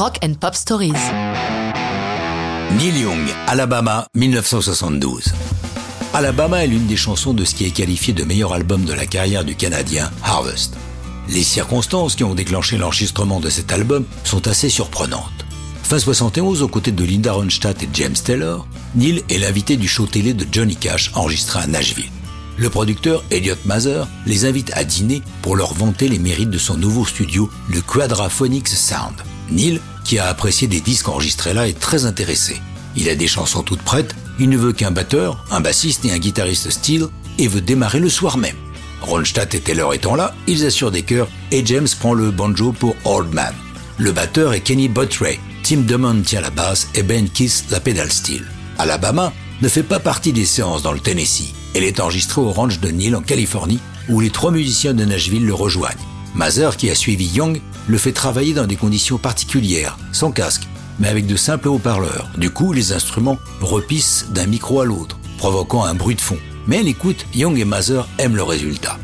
Rock and Pop Stories. Neil Young, Alabama, 1972. Alabama est l'une des chansons de ce qui est qualifié de meilleur album de la carrière du Canadien Harvest. Les circonstances qui ont déclenché l'enregistrement de cet album sont assez surprenantes. Fin 71, aux côtés de Linda Ronstadt et James Taylor, Neil est l'invité du show télé de Johnny Cash enregistré à Nashville. Le producteur Elliot Mather les invite à dîner pour leur vanter les mérites de son nouveau studio, le Quadraphonics Sound. Neil, qui a apprécié des disques enregistrés là, est très intéressé. Il a des chansons toutes prêtes, il ne veut qu'un batteur, un bassiste et un guitariste steel, et veut démarrer le soir même. Ronstadt et Taylor étant là, ils assurent des chœurs et James prend le banjo pour Old Man. Le batteur est Kenny Bottray, Tim Drummond tient la basse et Ben Kiss la pédale steel. Alabama ne fait pas partie des séances dans le Tennessee. Elle est enregistrée au ranch de Neil en Californie où les trois musiciens de Nashville le rejoignent. Mazer, qui a suivi Young, le fait travailler dans des conditions particulières, sans casque, mais avec de simples haut-parleurs. Du coup, les instruments repissent d'un micro à l'autre, provoquant un bruit de fond. Mais à l'écoute, Young et Mazer aiment le résultat.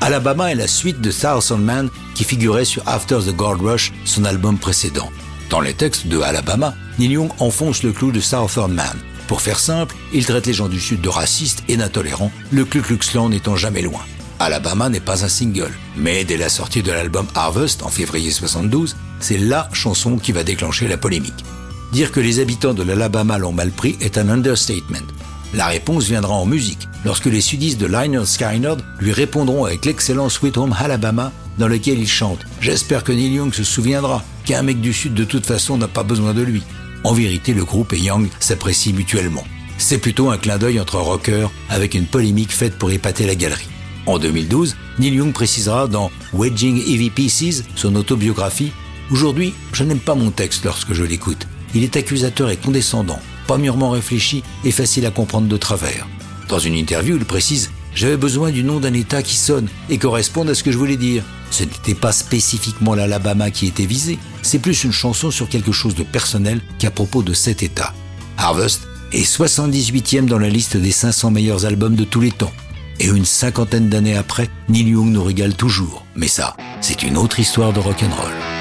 Alabama est la suite de Thousand Man qui figurait sur After the Gold Rush, son album précédent. Dans les textes de Alabama, Neil Young enfonce le clou de Southern Man. Pour faire simple, il traite les gens du Sud de racistes et d'intolérants, le Ku Klux Klan n'étant jamais loin. Alabama n'est pas un single, mais dès la sortie de l'album Harvest en février 72, c'est LA chanson qui va déclencher la polémique. Dire que les habitants de l'Alabama l'ont mal pris est un understatement. La réponse viendra en musique, lorsque les sudistes de Liner Skynyrd lui répondront avec l'excellent Sweet Home Alabama, dans lequel il chante « J'espère que Neil Young se souviendra qu'un mec du Sud de toute façon n'a pas besoin de lui ». En vérité, le groupe et Young s'apprécient mutuellement. C'est plutôt un clin d'œil entre rockers avec une polémique faite pour épater la galerie. En 2012, Neil Young précisera dans Wedging Heavy Pieces, son autobiographie, Aujourd'hui, je n'aime pas mon texte lorsque je l'écoute. Il est accusateur et condescendant pas mûrement réfléchi et facile à comprendre de travers. Dans une interview, il précise J'avais besoin du nom d'un État qui sonne et corresponde à ce que je voulais dire. Ce n'était pas spécifiquement l'Alabama qui était visé, c'est plus une chanson sur quelque chose de personnel qu'à propos de cet État. Harvest est 78e dans la liste des 500 meilleurs albums de tous les temps. Et une cinquantaine d'années après, Neil Young nous régale toujours. Mais ça, c'est une autre histoire de rock'n'roll.